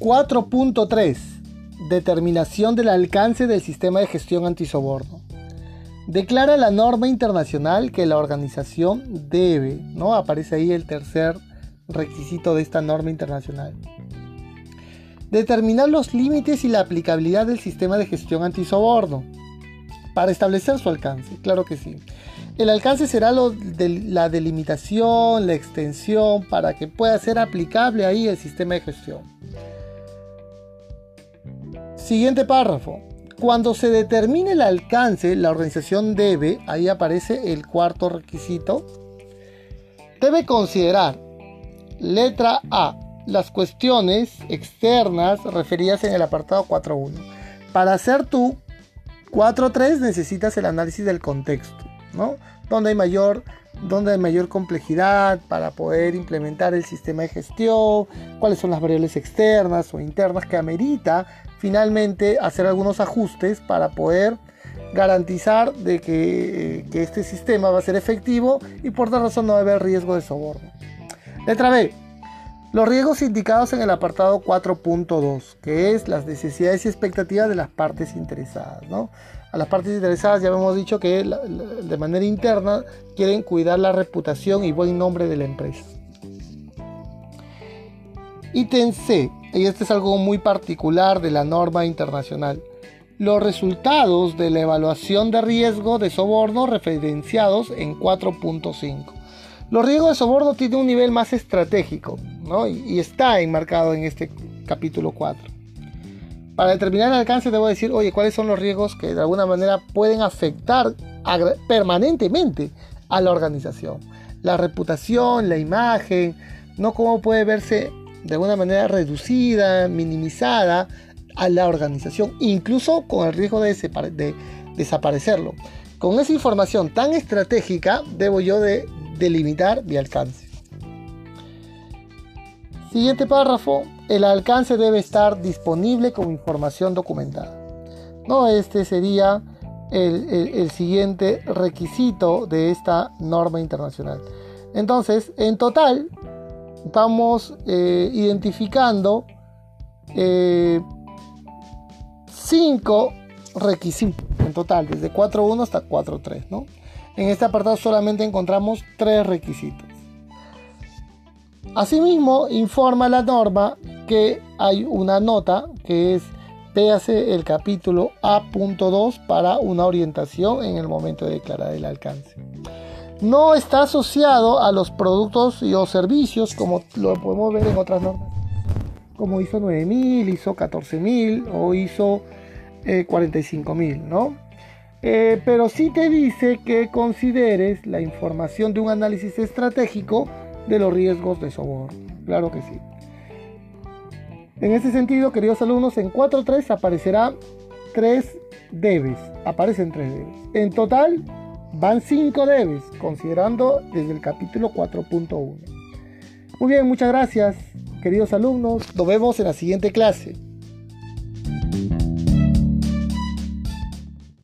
4.3 Determinación del alcance del sistema de gestión antisoborno. Declara la norma internacional que la organización debe, ¿no? Aparece ahí el tercer requisito de esta norma internacional. Determinar los límites y la aplicabilidad del sistema de gestión antisoborno para establecer su alcance, claro que sí. El alcance será lo de la delimitación, la extensión, para que pueda ser aplicable ahí el sistema de gestión. Siguiente párrafo. Cuando se determine el alcance, la organización debe, ahí aparece el cuarto requisito, debe considerar, letra A, las cuestiones externas referidas en el apartado 4.1. Para hacer tu 4.3 necesitas el análisis del contexto, ¿no? Donde hay mayor donde hay mayor complejidad para poder implementar el sistema de gestión, cuáles son las variables externas o internas que amerita finalmente hacer algunos ajustes para poder garantizar de que, que este sistema va a ser efectivo y por tal razón no va a haber riesgo de soborno. Letra B. Los riesgos indicados en el apartado 4.2, que es las necesidades y expectativas de las partes interesadas. ¿no? A las partes interesadas ya hemos dicho que de manera interna quieren cuidar la reputación y buen nombre de la empresa. Ítem C, y este es algo muy particular de la norma internacional. Los resultados de la evaluación de riesgo de soborno referenciados en 4.5. Los riesgos de soborno tienen un nivel más estratégico y, está enmarcado en este capítulo 4. Para determinar el alcance debo decir, oye, cuáles son los riesgos que de alguna manera pueden afectar permanentemente a la organización. La reputación, la imagen, no cómo puede verse de alguna manera reducida, minimizada a la organización, incluso con el riesgo de, de desaparecerlo. Con esa información tan estratégica debo yo de delimitar mi alcance. Siguiente párrafo, el alcance debe estar disponible como información documentada. No, este sería el, siguiente requisito de esta norma internacional. Entonces, en total, vamos eh, identificando eh, cinco requisitos en total, desde 4.1 hasta 4.3, ¿no? En este apartado solamente encontramos tres requisitos. Asimismo, informa la norma que hay una nota que es véase el capítulo A.2 para una orientación en el momento de declarar el alcance. No está asociado a los productos y o servicios como lo podemos ver en otras normas, como ISO 9000, ISO 14000 o ISO 45000, eh, ¿no? Eh, pero sí te dice que consideres la información de un análisis estratégico de los riesgos de soborno. Claro que sí. En este sentido, queridos alumnos, en 4.3 aparecerá tres debes. Aparecen tres debes. En total van cinco debes, considerando desde el capítulo 4.1. Muy bien, muchas gracias, queridos alumnos. Nos vemos en la siguiente clase.